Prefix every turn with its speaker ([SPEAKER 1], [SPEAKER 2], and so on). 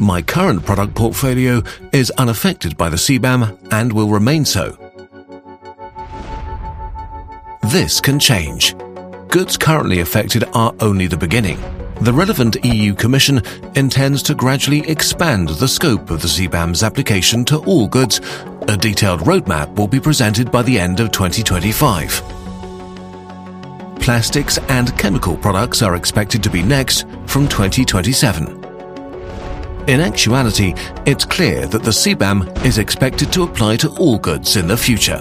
[SPEAKER 1] My current product portfolio is unaffected by the CBAM and will remain so. This can change. Goods currently affected are only the beginning. The relevant EU Commission intends to gradually expand the scope of the CBAM's application to all goods. A detailed roadmap will be presented by the end of 2025. Plastics and chemical products are expected to be next from 2027. In actuality, it's clear that the CBAM is expected to apply to all goods in the future.